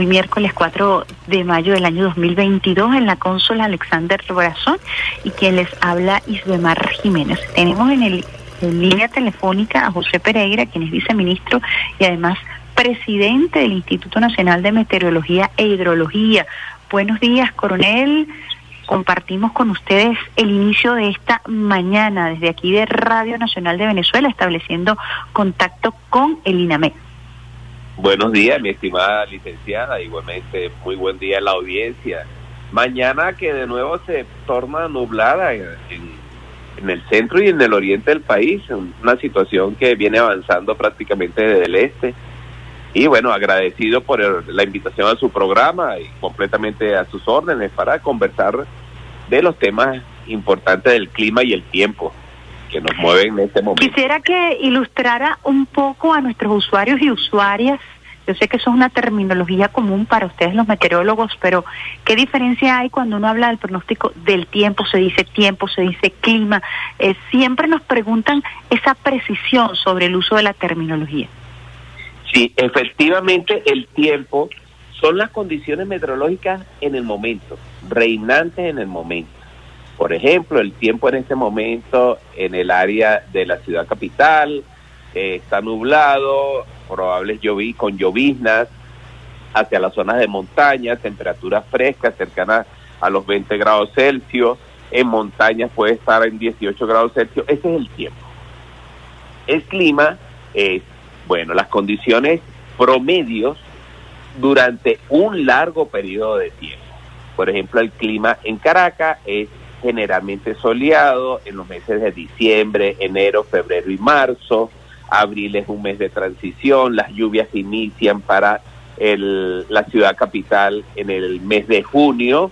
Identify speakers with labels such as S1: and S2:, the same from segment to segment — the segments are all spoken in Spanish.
S1: hoy miércoles 4 de mayo del año 2022 en la consola Alexander Brazón y quien les habla Isbemar Jiménez. Tenemos en, el, en línea telefónica a José Pereira, quien es viceministro y además presidente del Instituto Nacional de Meteorología e Hidrología. Buenos días, coronel. Compartimos con ustedes el inicio de esta mañana desde aquí de Radio Nacional de Venezuela, estableciendo contacto con el INAME.
S2: Buenos días, mi estimada licenciada. Igualmente, muy buen día a la audiencia. Mañana que de nuevo se torna nublada en, el centro y en el oriente del país, una situación que viene avanzando prácticamente desde el este. Y bueno, agradecido por la invitación a su programa y completamente a sus órdenes para conversar de los temas importantes del clima y el tiempo que nos mueven en este momento.
S1: Quisiera que ilustrara un poco a nuestros usuarios y usuarias. Yo sé que eso es una terminología común para ustedes los meteorólogos, pero ¿qué diferencia hay cuando uno habla del pronóstico del tiempo? Se dice tiempo, se dice clima. Eh, siempre nos preguntan esa precisión sobre el uso de la terminología.
S2: Sí, efectivamente el tiempo son las condiciones meteorológicas en el momento, reinantes en el momento. Por ejemplo, el tiempo en este momento en el área de la ciudad capital eh, está nublado, probables lloví con lloviznas hacia las zonas de montaña, temperaturas frescas cercanas a los 20 grados Celsius, en montañas puede estar en 18 grados Celsius, ese es el tiempo. El clima es bueno, las condiciones promedios durante un largo periodo de tiempo. Por ejemplo, el clima en Caracas es generalmente soleado en los meses de diciembre, enero, febrero y marzo. Abril es un mes de transición, las lluvias inician para la ciudad capital en el mes de junio,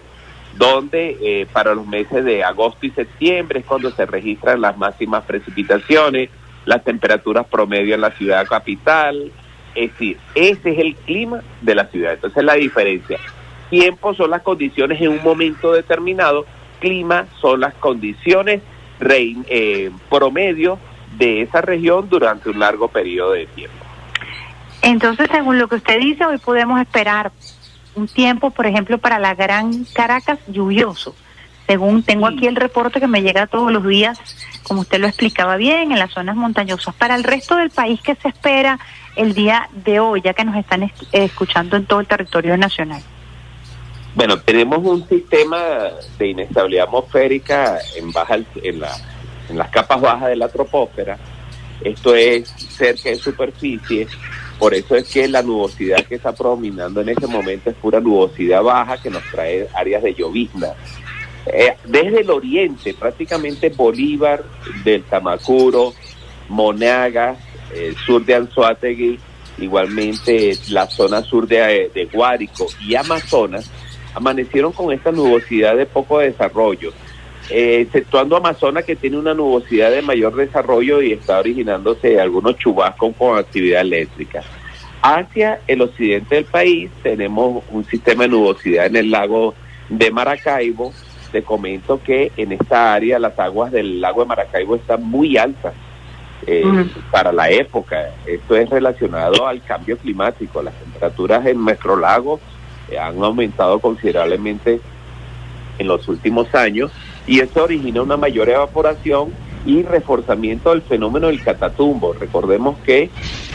S2: donde eh, para los meses de agosto y septiembre es cuando se registran las máximas precipitaciones las temperaturas promedio en la ciudad capital. Es decir, ese es el clima de la ciudad. Entonces la diferencia. Tiempo son las condiciones en un momento determinado, clima son las condiciones eh, promedio de esa región durante un largo periodo de tiempo.
S1: Entonces, según lo que usted dice, hoy podemos esperar un tiempo, por ejemplo, para la Gran Caracas lluvioso según tengo aquí el reporte que me llega todos los días, como usted lo explicaba bien, en las zonas montañosas. Para el resto del país, ¿qué se espera el día de hoy, ya que nos están escuchando en todo el territorio nacional?
S2: Bueno, tenemos un sistema de inestabilidad atmosférica en, baja, en, la, en las capas bajas de la troposfera. Esto es cerca de superficie. Por eso es que la nubosidad que está predominando en este momento es pura nubosidad baja que nos trae áreas de llovizna eh, desde el oriente, prácticamente Bolívar, del Tamacuro, Monaga, el sur de Anzoátegui, igualmente la zona sur de, de Guárico y Amazonas, amanecieron con esta nubosidad de poco desarrollo, eh, exceptuando Amazonas que tiene una nubosidad de mayor desarrollo y está originándose algunos chubascos con actividad eléctrica. Hacia el occidente del país tenemos un sistema de nubosidad en el lago de Maracaibo, te comento que en esta área las aguas del lago de Maracaibo están muy altas eh, para la época. Esto es relacionado al cambio climático. Las temperaturas en nuestro lago eh, han aumentado considerablemente en los últimos años y esto origina una mayor evaporación y reforzamiento del fenómeno del catatumbo. Recordemos que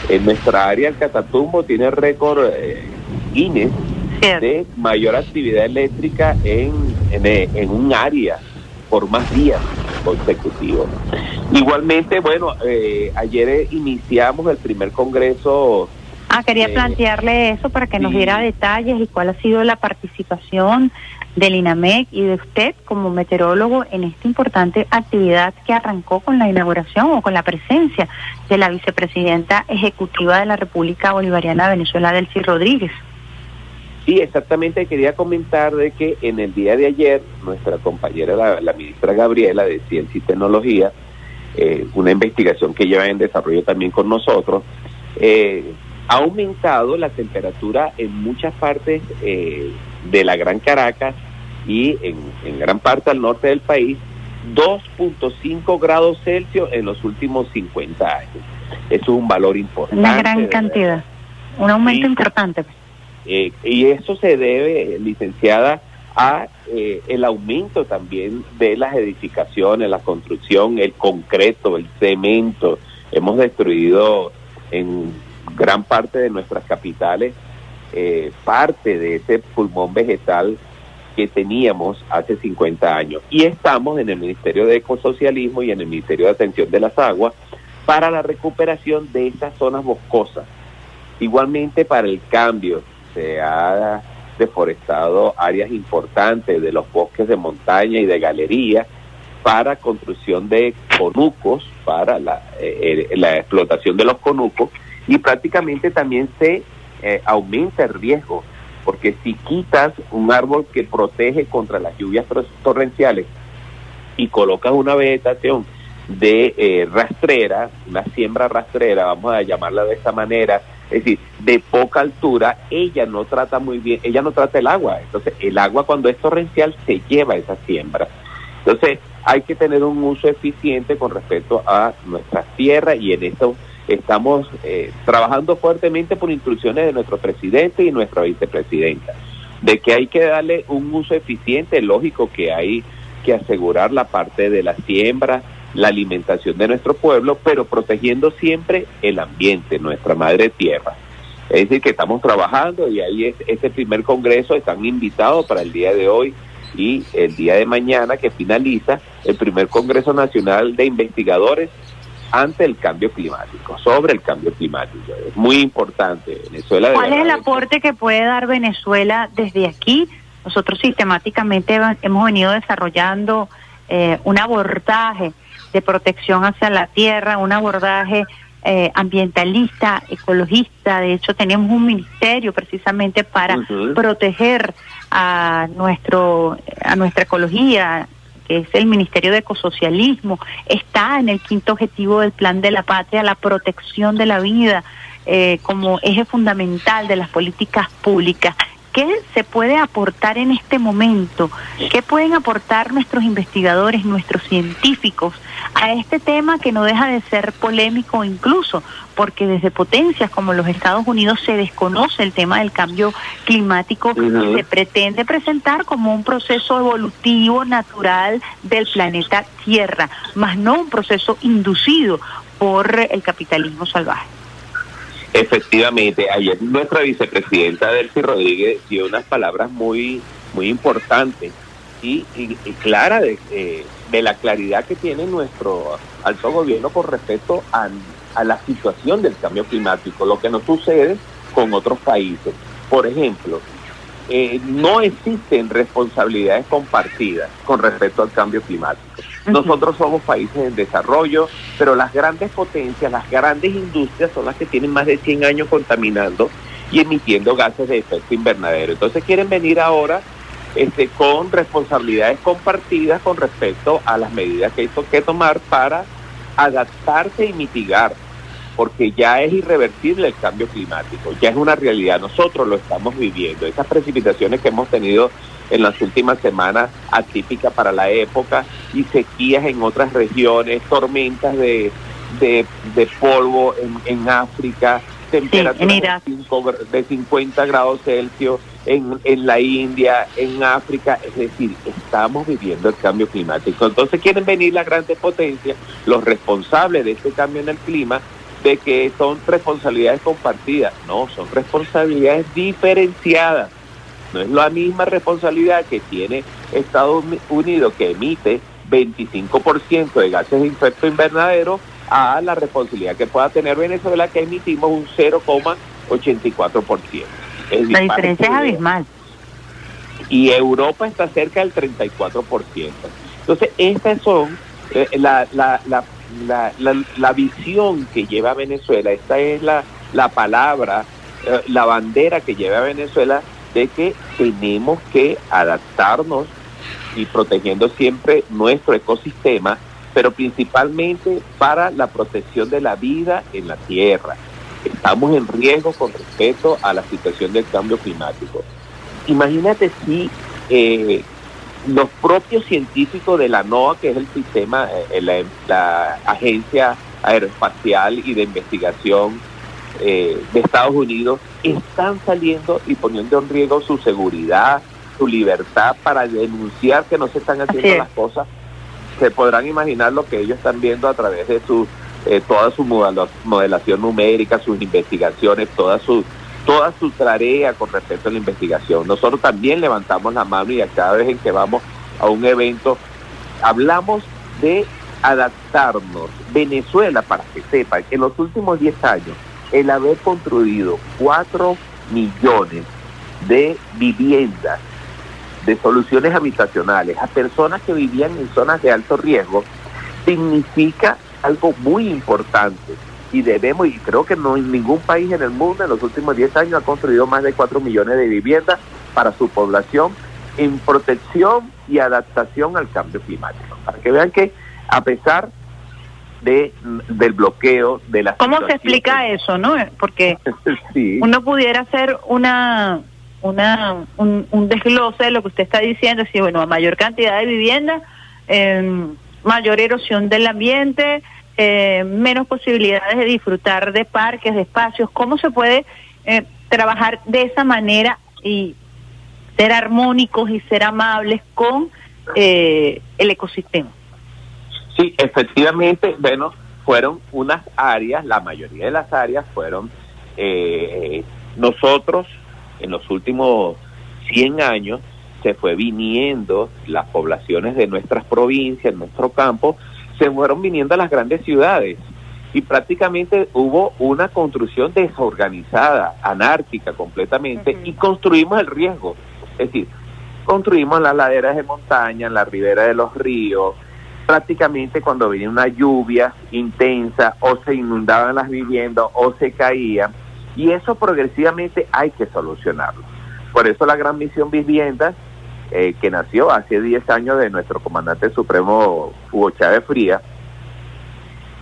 S2: en nuestra área el catatumbo tiene récord eh, Guinness de mayor actividad eléctrica en, en, un área por más días consecutivos. Igualmente, bueno, eh, ayer iniciamos el primer congreso.
S1: Ah, quería eh, plantearle eso para que nos diera detalles y cuál ha sido la participación del INAMEC y de usted como meteorólogo en esta importante actividad que arrancó con la inauguración o con la presencia de la vicepresidenta ejecutiva de la República Bolivariana de Venezuela, Delcy Rodríguez.
S2: Sí, exactamente. Quería comentar de que en el día de ayer nuestra compañera, la, ministra Gabriela de Ciencia y Tecnología, eh, una investigación que lleva en desarrollo también con nosotros, eh, ha aumentado la temperatura en muchas partes eh, de la Gran Caracas y en, en gran parte al norte del país 2.5 grados Celsius en los últimos 50 años. Eso es un valor importante.
S1: Una gran cantidad, un aumento importante.
S2: Eh, y eso se debe, licenciada, a eh, el aumento también de las edificaciones, la construcción, el concreto, el cemento. Hemos destruido en gran parte de nuestras capitales eh, parte de ese pulmón vegetal que teníamos hace 50 años. Y estamos en el Ministerio de Ecosocialismo y en el Ministerio de Atención de las Aguas para la recuperación de esas zonas boscosas. Igualmente para el cambio, se ha deforestado áreas importantes de los bosques de montaña y de galería para construcción de conucos, para la, eh, eh, la explotación de los conucos y prácticamente también se eh, aumenta el riesgo, porque si quitas un árbol que protege contra las lluvias torrenciales y colocas una vegetación de eh, rastrera, una siembra rastrera, vamos a llamarla de esta manera, es decir, de poca altura, ella no trata muy bien, ella no trata el agua, entonces el agua cuando es torrencial se lleva esa siembra. Entonces hay que tener un uso eficiente con respecto a nuestras tierras y en eso estamos eh, trabajando fuertemente por instrucciones de nuestro presidente y nuestra vicepresidenta, de que hay que darle un uso eficiente, lógico que hay que asegurar la parte de la siembra, la alimentación de nuestro pueblo, pero protegiendo siempre el ambiente, nuestra madre tierra. Es decir, que estamos trabajando y ahí es este primer congreso, están invitados para el día de hoy y el día de mañana que finaliza el primer Congreso Nacional de Investigadores ante el cambio climático, sobre el cambio climático. Es muy importante.
S1: Venezuela ¿Cuál es el aporte que puede dar Venezuela desde aquí? Nosotros sistemáticamente hemos venido desarrollando eh, un abordaje de protección hacia la tierra, un abordaje eh, ambientalista, ecologista. De hecho, tenemos un ministerio precisamente para proteger a nuestro a nuestra ecología, que es el Ministerio de Ecosocialismo, está en el quinto objetivo del Plan de la Patria, la protección de la vida eh, como eje fundamental de las políticas públicas. ¿Qué se puede aportar en este momento? ¿Qué pueden aportar nuestros investigadores, nuestros científicos a este tema que no deja de ser polémico incluso? Porque desde potencias como los Estados Unidos se desconoce el tema del cambio climático y se pretende presentar como un proceso evolutivo natural del planeta Tierra, más no un proceso inducido por el capitalismo salvaje.
S2: Efectivamente, ayer nuestra vicepresidenta Delcy Rodríguez dio unas palabras muy, muy importantes y, y, claras de, de, la claridad que tiene nuestro alto gobierno con respecto a, a la situación del cambio climático, lo que nos sucede con otros países. Por ejemplo, eh, no existen responsabilidades compartidas con respecto al cambio climático. Nosotros somos países en desarrollo, pero las grandes potencias, las grandes industrias son las que tienen más de 100 años contaminando y emitiendo gases de efecto invernadero. Entonces quieren venir ahora este, con responsabilidades compartidas con respecto a las medidas que hay que tomar para adaptarse y mitigar porque ya es irreversible el cambio climático, ya es una realidad, nosotros lo estamos viviendo. Esas precipitaciones que hemos tenido en las últimas semanas atípicas para la época y sequías en otras regiones, tormentas de, de, polvo en, en África, temperaturas de, 50 grados Celsius en, en la India, en África, es decir, estamos viviendo el cambio climático. Entonces quieren venir las grandes potencias, los responsables de este cambio en el clima, de que son responsabilidades compartidas. No, son responsabilidades diferenciadas. No es la misma responsabilidad que tiene Estados Unidos, que emite 25% de gases de efecto invernadero, a la responsabilidad que pueda tener Venezuela, que emitimos un 0,84%.
S1: La diferencia es abismal.
S2: Y Europa está cerca del 34%. Entonces, estas son eh, la, la, la la, la, visión que lleva Venezuela, esta es la, la palabra, eh, la bandera que lleva Venezuela de que tenemos que adaptarnos y protegiendo siempre nuestro ecosistema, pero principalmente para la protección de la vida en la tierra. Estamos en riesgo con respecto a la situación del cambio climático. Imagínate si eh, los propios científicos de la NOAA, que es el sistema, eh, la, agencia aeroespacial y de investigación eh, de Estados Unidos están saliendo y poniendo en riesgo su seguridad, su libertad para denunciar que no se están haciendo las cosas. Se podrán imaginar lo que ellos están viendo a través de su eh, toda su modelación numérica, sus investigaciones, toda su toda su tarea con respecto a la investigación. Nosotros también levantamos la mano y a cada vez en que vamos a un evento hablamos de adaptarnos. Venezuela, para que sepan, en los últimos 10 años, el haber construido 4 millones de viviendas, de soluciones habitacionales a personas que vivían en zonas de alto riesgo, significa algo muy importante y debemos, y creo que no en ningún país en el mundo en los últimos 10 años ha construido más de 4 millones de viviendas para su población en protección y adaptación al cambio climático. Para que vean que a pesar de del bloqueo de la
S1: ¿Cómo se explica eso, no? Porque uno pudiera hacer una una un, un, desglose de lo que usted está diciendo, si bueno, a mayor cantidad de viviendas, eh, mayor erosión del ambiente, eh, menos posibilidades de disfrutar de parques, de espacios. ¿Cómo se puede eh, trabajar de esa manera y ser armónicos y ser amables con eh, el ecosistema?
S2: Sí, efectivamente, bueno, fueron unas áreas, la mayoría de las áreas fueron nosotros en los últimos 100 años se fue viniendo las poblaciones de nuestras provincias, nuestro campo, se fueron viniendo a las grandes ciudades y prácticamente hubo una construcción desorganizada, anárquica completamente, y construimos el riesgo. Es decir, construimos las laderas de montaña, en la ribera de los ríos, prácticamente cuando venía una lluvia intensa o se inundaban las viviendas o se caían, y eso progresivamente hay que solucionarlo. Por eso la gran misión viviendas eh, que nació hace 10 años de nuestro comandante supremo Hugo Chávez Fría,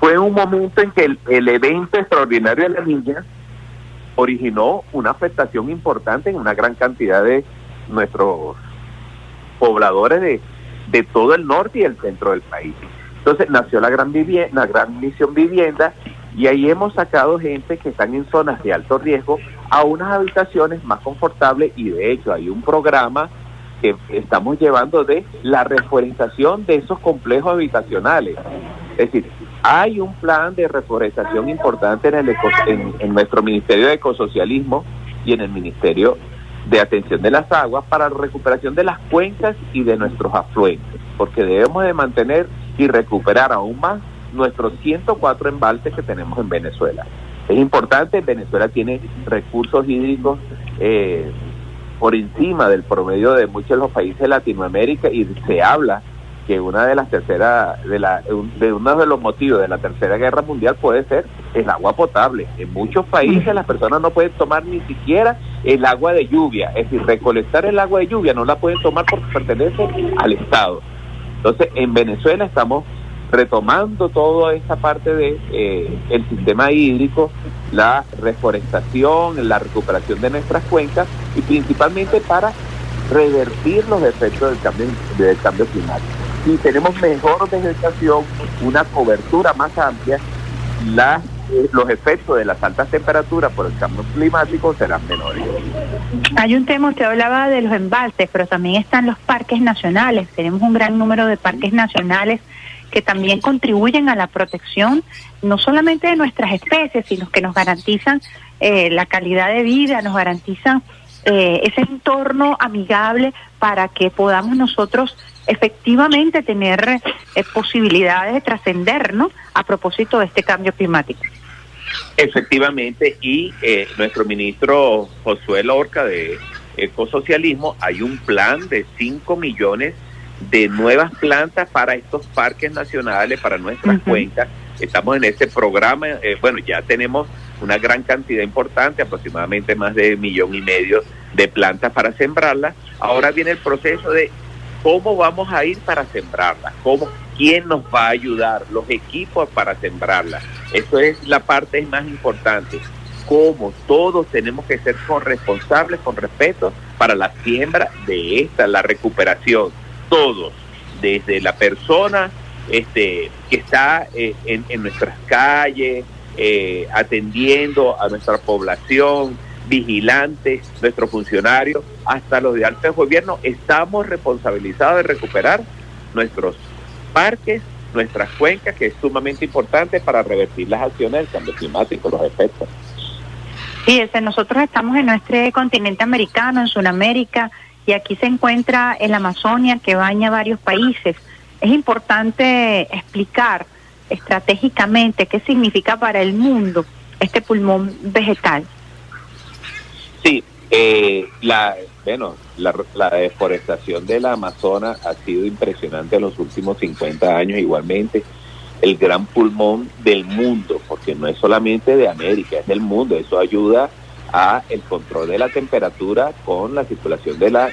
S2: fue un momento en que el, evento extraordinario de la niña originó una afectación importante en una gran cantidad de nuestros pobladores de, de todo el norte y el centro del país. Entonces nació la gran, vivienda, la gran misión vivienda y ahí hemos sacado gente que están en zonas de alto riesgo a unas habitaciones más confortables y de hecho hay un programa que estamos llevando de la reforestación de esos complejos habitacionales. Es decir, hay un plan de reforestación importante en, el en, nuestro Ministerio de Ecosocialismo y en el Ministerio de Atención de las Aguas para la recuperación de las cuencas y de nuestros afluentes, porque debemos de mantener y recuperar aún más nuestros 104 embalses que tenemos en Venezuela. Es importante, Venezuela tiene recursos hídricos eh, por encima del promedio de muchos de los países de Latinoamérica y se habla que una de las terceras de, la, de uno de los motivos de la tercera guerra mundial puede ser el agua potable. En muchos países las personas no pueden tomar ni siquiera el agua de lluvia, es decir, recolectar el agua de lluvia no la pueden tomar porque pertenece al Estado. Entonces, en Venezuela estamos retomando toda esa parte de eh, el sistema hídrico, la reforestación, la recuperación de nuestras cuencas y principalmente para revertir los efectos del cambio, del cambio climático. Si tenemos mejor vegetación, una cobertura más amplia, la, eh, los efectos de las altas temperaturas por el cambio climático serán menores.
S1: Hay un tema, usted hablaba de los embalses, pero también están los parques nacionales. Tenemos un gran número de parques nacionales que también contribuyen a la protección no solamente de nuestras especies, sino que nos garantizan eh, la calidad de vida, nos garantizan eh, ese entorno amigable para que podamos nosotros efectivamente tener eh, posibilidades de trascender, ¿no? A propósito de este cambio climático.
S2: Efectivamente, y nuestro ministro Josué Lorca de Ecosocialismo, hay un plan de 5 millones de nuevas plantas para estos parques nacionales, para nuestras cuencas. Estamos en este programa, eh, bueno, ya tenemos una gran cantidad importante, aproximadamente más de millón y medio de plantas para sembrarlas. Ahora viene el proceso de cómo vamos a ir para sembrarlas, cómo, quién nos va a ayudar, los equipos para sembrarlas. Eso es la parte más importante. Cómo todos tenemos que ser corresponsables con respeto para la siembra de esta, la recuperación todos, desde la persona este, que está eh, en, nuestras calles, eh, atendiendo a nuestra población, vigilantes, nuestros funcionarios, hasta los de alto gobierno, estamos responsabilizados de recuperar nuestros parques, nuestras cuencas, que es sumamente importante para revertir las acciones del cambio climático, los efectos.
S1: Fíjese, nosotros estamos en nuestro continente americano, en Sudamérica, y aquí se encuentra el Amazonia que baña varios países. Es importante explicar estratégicamente qué significa para el mundo este pulmón vegetal.
S2: Sí, eh, la, bueno, la, la, deforestación del Amazonas ha sido impresionante en los últimos 50 años igualmente. El gran pulmón del mundo, porque no es solamente de América, es del mundo. Eso ayuda a el control de la temperatura con la circulación de, la,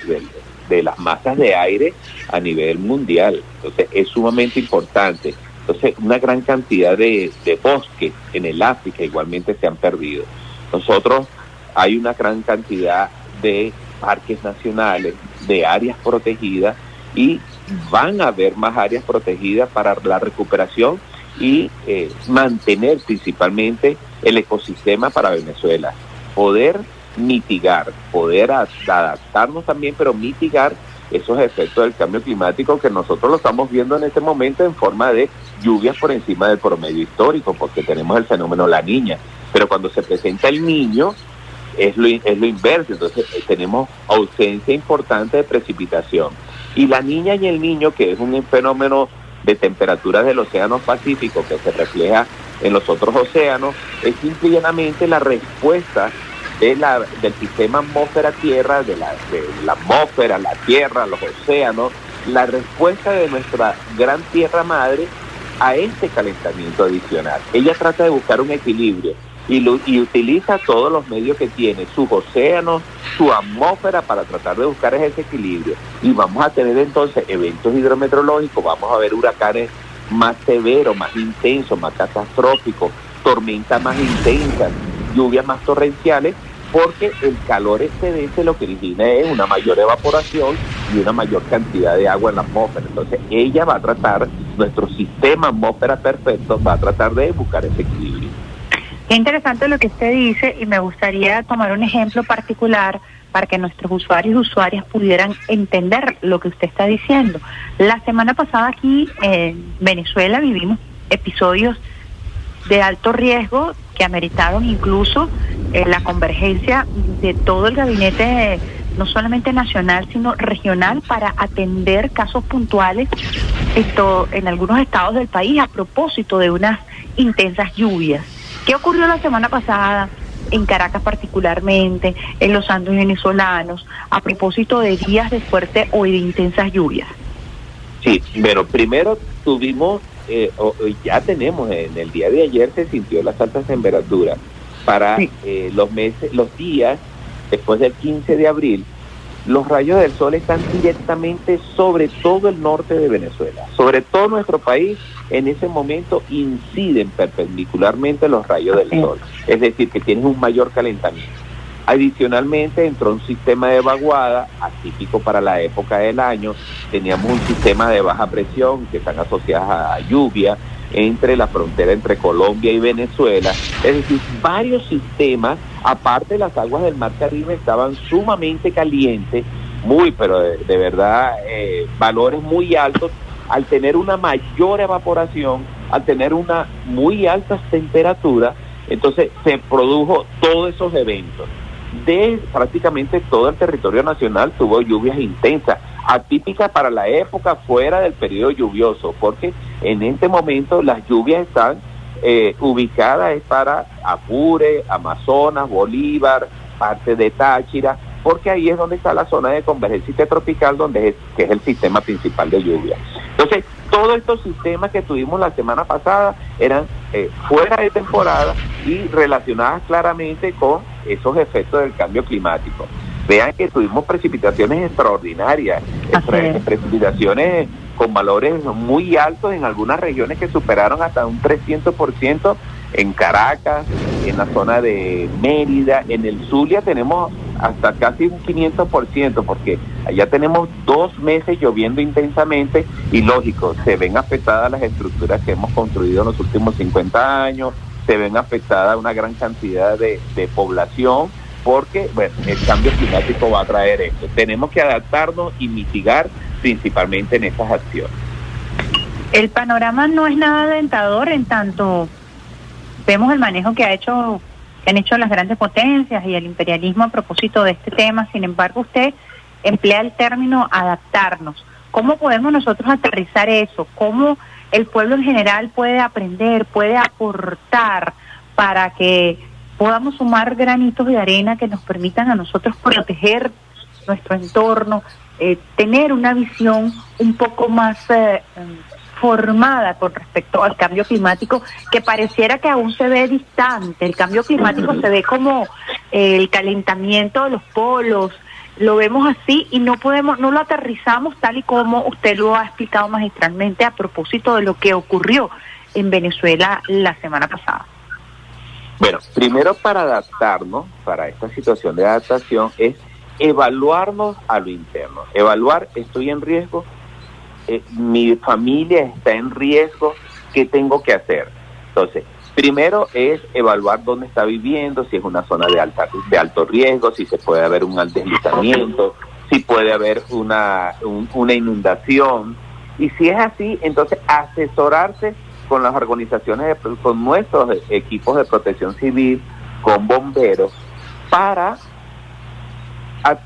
S2: de, las masas de aire a nivel mundial. Entonces es sumamente importante. Entonces una gran cantidad de, de bosques en el África igualmente se han perdido. Nosotros hay una gran cantidad de parques nacionales, de áreas protegidas y van a haber más áreas protegidas para la recuperación y eh, mantener principalmente el ecosistema para Venezuela. Poder mitigar, poder adaptarnos también, pero mitigar esos efectos del cambio climático que nosotros lo estamos viendo en este momento en forma de lluvias por encima del promedio histórico, porque tenemos el fenómeno la niña. Pero cuando se presenta el niño, es lo, es lo inverso, entonces eh, tenemos ausencia importante de precipitación. Y la niña y el niño, que es un fenómeno de temperaturas del océano Pacífico que se refleja en los otros océanos, es simplemente la respuesta de la, del sistema atmósfera-tierra, de la, de la atmósfera, la tierra, los océanos, la respuesta de nuestra gran tierra madre a este calentamiento adicional. Ella trata de buscar un equilibrio y, y utiliza todos los medios que tiene, sus océanos, su atmósfera para tratar de buscar ese equilibrio. Y vamos a tener entonces eventos hidrometeorológicos, vamos a ver huracanes más severos, más intensos, más catastróficos, tormentas más intensas, lluvias más torrenciales, porque el calor excedente lo que origina es una mayor evaporación y una mayor cantidad de agua en la atmósfera. Entonces ella va a tratar, nuestro sistema atmósfera perfecto va a tratar de buscar ese equilibrio.
S1: Qué interesante lo que usted dice y me gustaría tomar un ejemplo particular para que nuestros usuarios y usuarias pudieran entender lo que usted está diciendo. La semana pasada aquí en Venezuela vivimos episodios de alto riesgo que ameritaron incluso eh, la convergencia de todo el gabinete, no solamente nacional, sino regional, para atender casos puntuales esto, en algunos estados del país a propósito de unas intensas lluvias. ¿Qué ocurrió la semana pasada? en Caracas particularmente, en los Andes venezolanos, a propósito de días de fuerte o de intensas lluvias?
S2: Sí, pero primero tuvimos, eh, ya tenemos, en el día de ayer se sintió las altas temperaturas. Para eh, los meses, los días después del 15 de abril, los rayos del sol están directamente sobre todo el norte de Venezuela, sobre todo nuestro país en ese momento inciden perpendicularmente los rayos del sol, es decir, que tienes un mayor calentamiento. Adicionalmente entró un sistema de vaguada atípico para la época del año, teníamos un sistema de baja presión que están asociadas a lluvia entre la frontera entre Colombia y Venezuela, es decir, varios sistemas, aparte las aguas del Mar Caribe, estaban sumamente calientes, muy, pero de, verdad, eh, valores muy altos. Al tener una mayor evaporación, al tener una muy altas temperaturas, entonces se produjo todos esos eventos. De prácticamente todo el territorio nacional tuvo lluvias intensas, atípicas para la época fuera del periodo lluvioso, porque en este momento las lluvias están eh, ubicadas para Apure, Amazonas, Bolívar, parte de Táchira, porque ahí es donde está la zona de convergencia tropical, donde es, que es el sistema principal de lluvia. Entonces, todos estos sistemas que tuvimos la semana pasada eran eh, fuera de temporada y relacionadas claramente con esos efectos del cambio climático. Vean que tuvimos precipitaciones extraordinarias, precipitaciones con valores muy altos en algunas regiones que superaron hasta un 300% en Caracas, en la zona de Mérida, en el Zulia tenemos hasta casi un 500%, porque allá tenemos dos meses lloviendo intensamente y lógico, se ven afectadas las estructuras que hemos construido en los últimos 50 años, se ven afectada una gran cantidad de, población porque bueno, el cambio climático va a traer esto. Tenemos que adaptarnos y mitigar principalmente en estas acciones.
S1: El panorama no es nada alentador en tanto vemos el manejo que ha hecho que han hecho las grandes potencias y el imperialismo a propósito de este tema. Sin embargo, usted emplea el término adaptarnos. ¿Cómo podemos nosotros aterrizar eso? ¿Cómo el pueblo en general puede aprender, puede aportar para que podamos sumar granitos de arena que nos permitan a nosotros proteger nuestro entorno, eh, tener una visión un poco más eh, formada con respecto al cambio climático, que pareciera que aún se ve distante. El cambio climático se ve como eh, el calentamiento de los polos, lo vemos así y no podemos, no lo aterrizamos tal y como usted lo ha explicado magistralmente a propósito de lo que ocurrió en Venezuela la semana pasada.
S2: Bueno, primero para adaptarnos, para esta situación de adaptación, es evaluarnos a lo interno. Evaluar, estoy en riesgo, eh, mi familia está en riesgo, ¿qué tengo que hacer? Entonces, primero es evaluar dónde está viviendo, si es una zona de, alta, de alto riesgo, si se puede haber un deslizamiento, si puede haber una, una inundación. Y si es así, entonces asesorarse con las organizaciones, con nuestros equipos de protección civil, con bomberos, para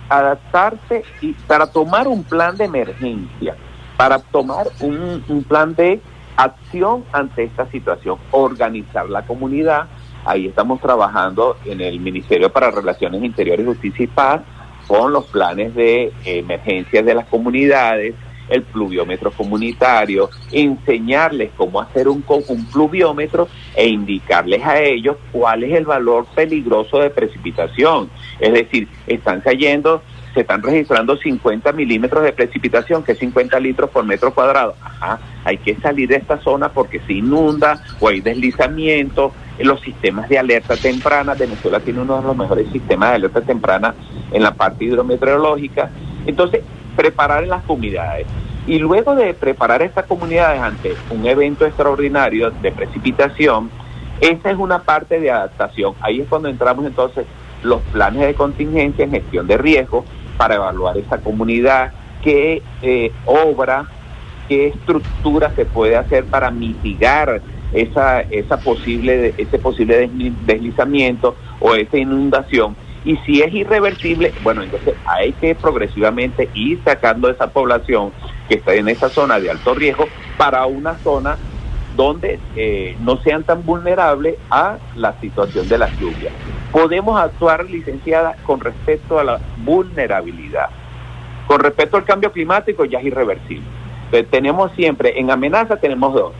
S2: adaptarse y para tomar un plan de emergencia, para tomar un, un plan de acción ante esta situación, organizar la comunidad. Ahí estamos trabajando en el Ministerio para Relaciones Interiores, Justicia y Paz con los planes de emergencia de las comunidades, el pluviómetro comunitario, enseñarles cómo hacer un, un pluviómetro e indicarles a ellos cuál es el valor peligroso de precipitación. Es decir, están cayendo, se están registrando 50 milímetros de precipitación, que es 50 litros por metro cuadrado. Ajá, hay que salir de esta zona porque se inunda o hay deslizamiento. Los sistemas de alerta temprana, Venezuela tiene uno de los mejores sistemas de alerta temprana en la parte hidrometeorológica. Entonces, preparar las comunidades. Y luego de preparar estas comunidades ante un evento extraordinario de precipitación, esa es una parte de adaptación. Ahí es cuando entramos entonces los planes de contingencia en gestión de riesgo para evaluar esa comunidad, qué eh, obra, qué estructura se puede hacer para mitigar esa, esa posible, ese posible deslizamiento o esa inundación. Y si es irreversible, bueno, entonces hay que progresivamente ir sacando esa población que está en esa zona de alto riesgo para una zona donde eh, no sean tan vulnerables a la situación de las lluvias. Podemos actuar, licenciada, con respecto a la vulnerabilidad. Con respecto al cambio climático ya es irreversible. Entonces, tenemos siempre, en amenaza tenemos dos,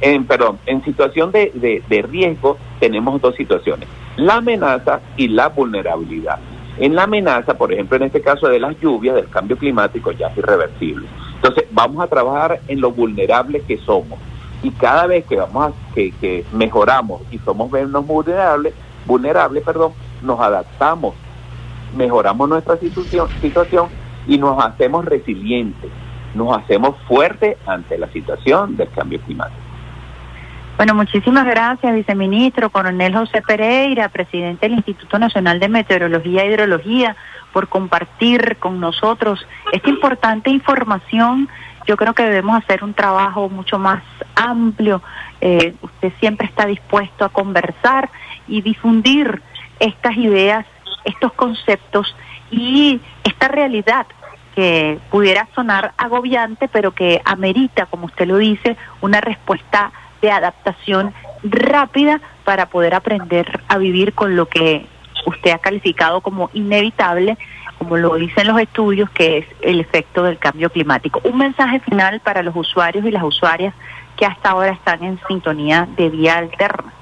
S2: en, perdón, en situación de, de, riesgo tenemos dos situaciones, la amenaza y la vulnerabilidad. En la amenaza, por ejemplo, en este caso de las lluvias, del cambio climático, ya es irreversible. Entonces, vamos a trabajar en lo vulnerables que somos. Y cada vez que vamos a, que, que mejoramos y somos menos vulnerables, vulnerables, perdón, nos adaptamos, mejoramos nuestra situación, situación y nos hacemos resilientes, nos hacemos fuertes ante la situación del cambio climático.
S1: Bueno, muchísimas gracias, viceministro, coronel José Pereira, presidente del Instituto Nacional de Meteorología e Hidrología, por compartir con nosotros esta importante información. Yo creo que debemos hacer un trabajo mucho más amplio. Eh, usted siempre está dispuesto a conversar y difundir estas ideas, estos conceptos y esta realidad que pudiera sonar agobiante, pero que amerita, como usted lo dice, una respuesta de adaptación rápida para poder aprender a vivir con lo que usted ha calificado como inevitable, como lo dicen los estudios, que es el efecto del cambio climático. Un mensaje final para los usuarios y las usuarias que hasta ahora están en sintonía de vía alterna.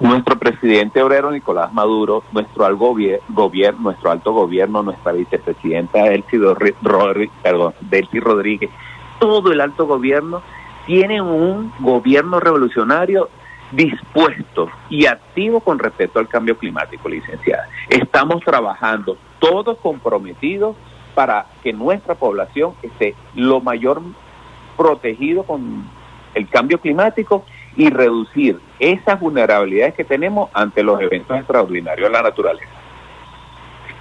S2: Nuestro presidente obrero Nicolás Maduro, nuestro, al gobierno, nuestro alto gobierno, nuestra vicepresidenta Delcy Rodríguez, todo el alto gobierno tiene un gobierno revolucionario dispuesto y activo con respecto al cambio climático, licenciada. Estamos trabajando todos comprometidos para que nuestra población esté lo mayor protegido con el cambio climático y reducir esas vulnerabilidades que tenemos ante los eventos extraordinarios de la naturaleza.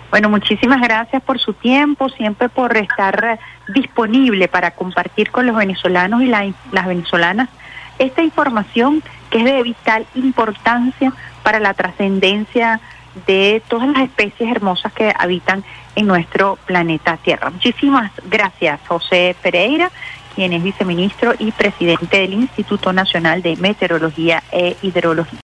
S1: Bueno, muchísimas gracias por su tiempo, siempre por estar disponible para compartir con los venezolanos y las venezolanas esta información que es de vital importancia para la trascendencia de todas las especies hermosas que habitan en nuestro planeta Tierra. Muchísimas gracias, José Pereira, quien es viceministro y presidente del Instituto Nacional de Meteorología e Hidrología.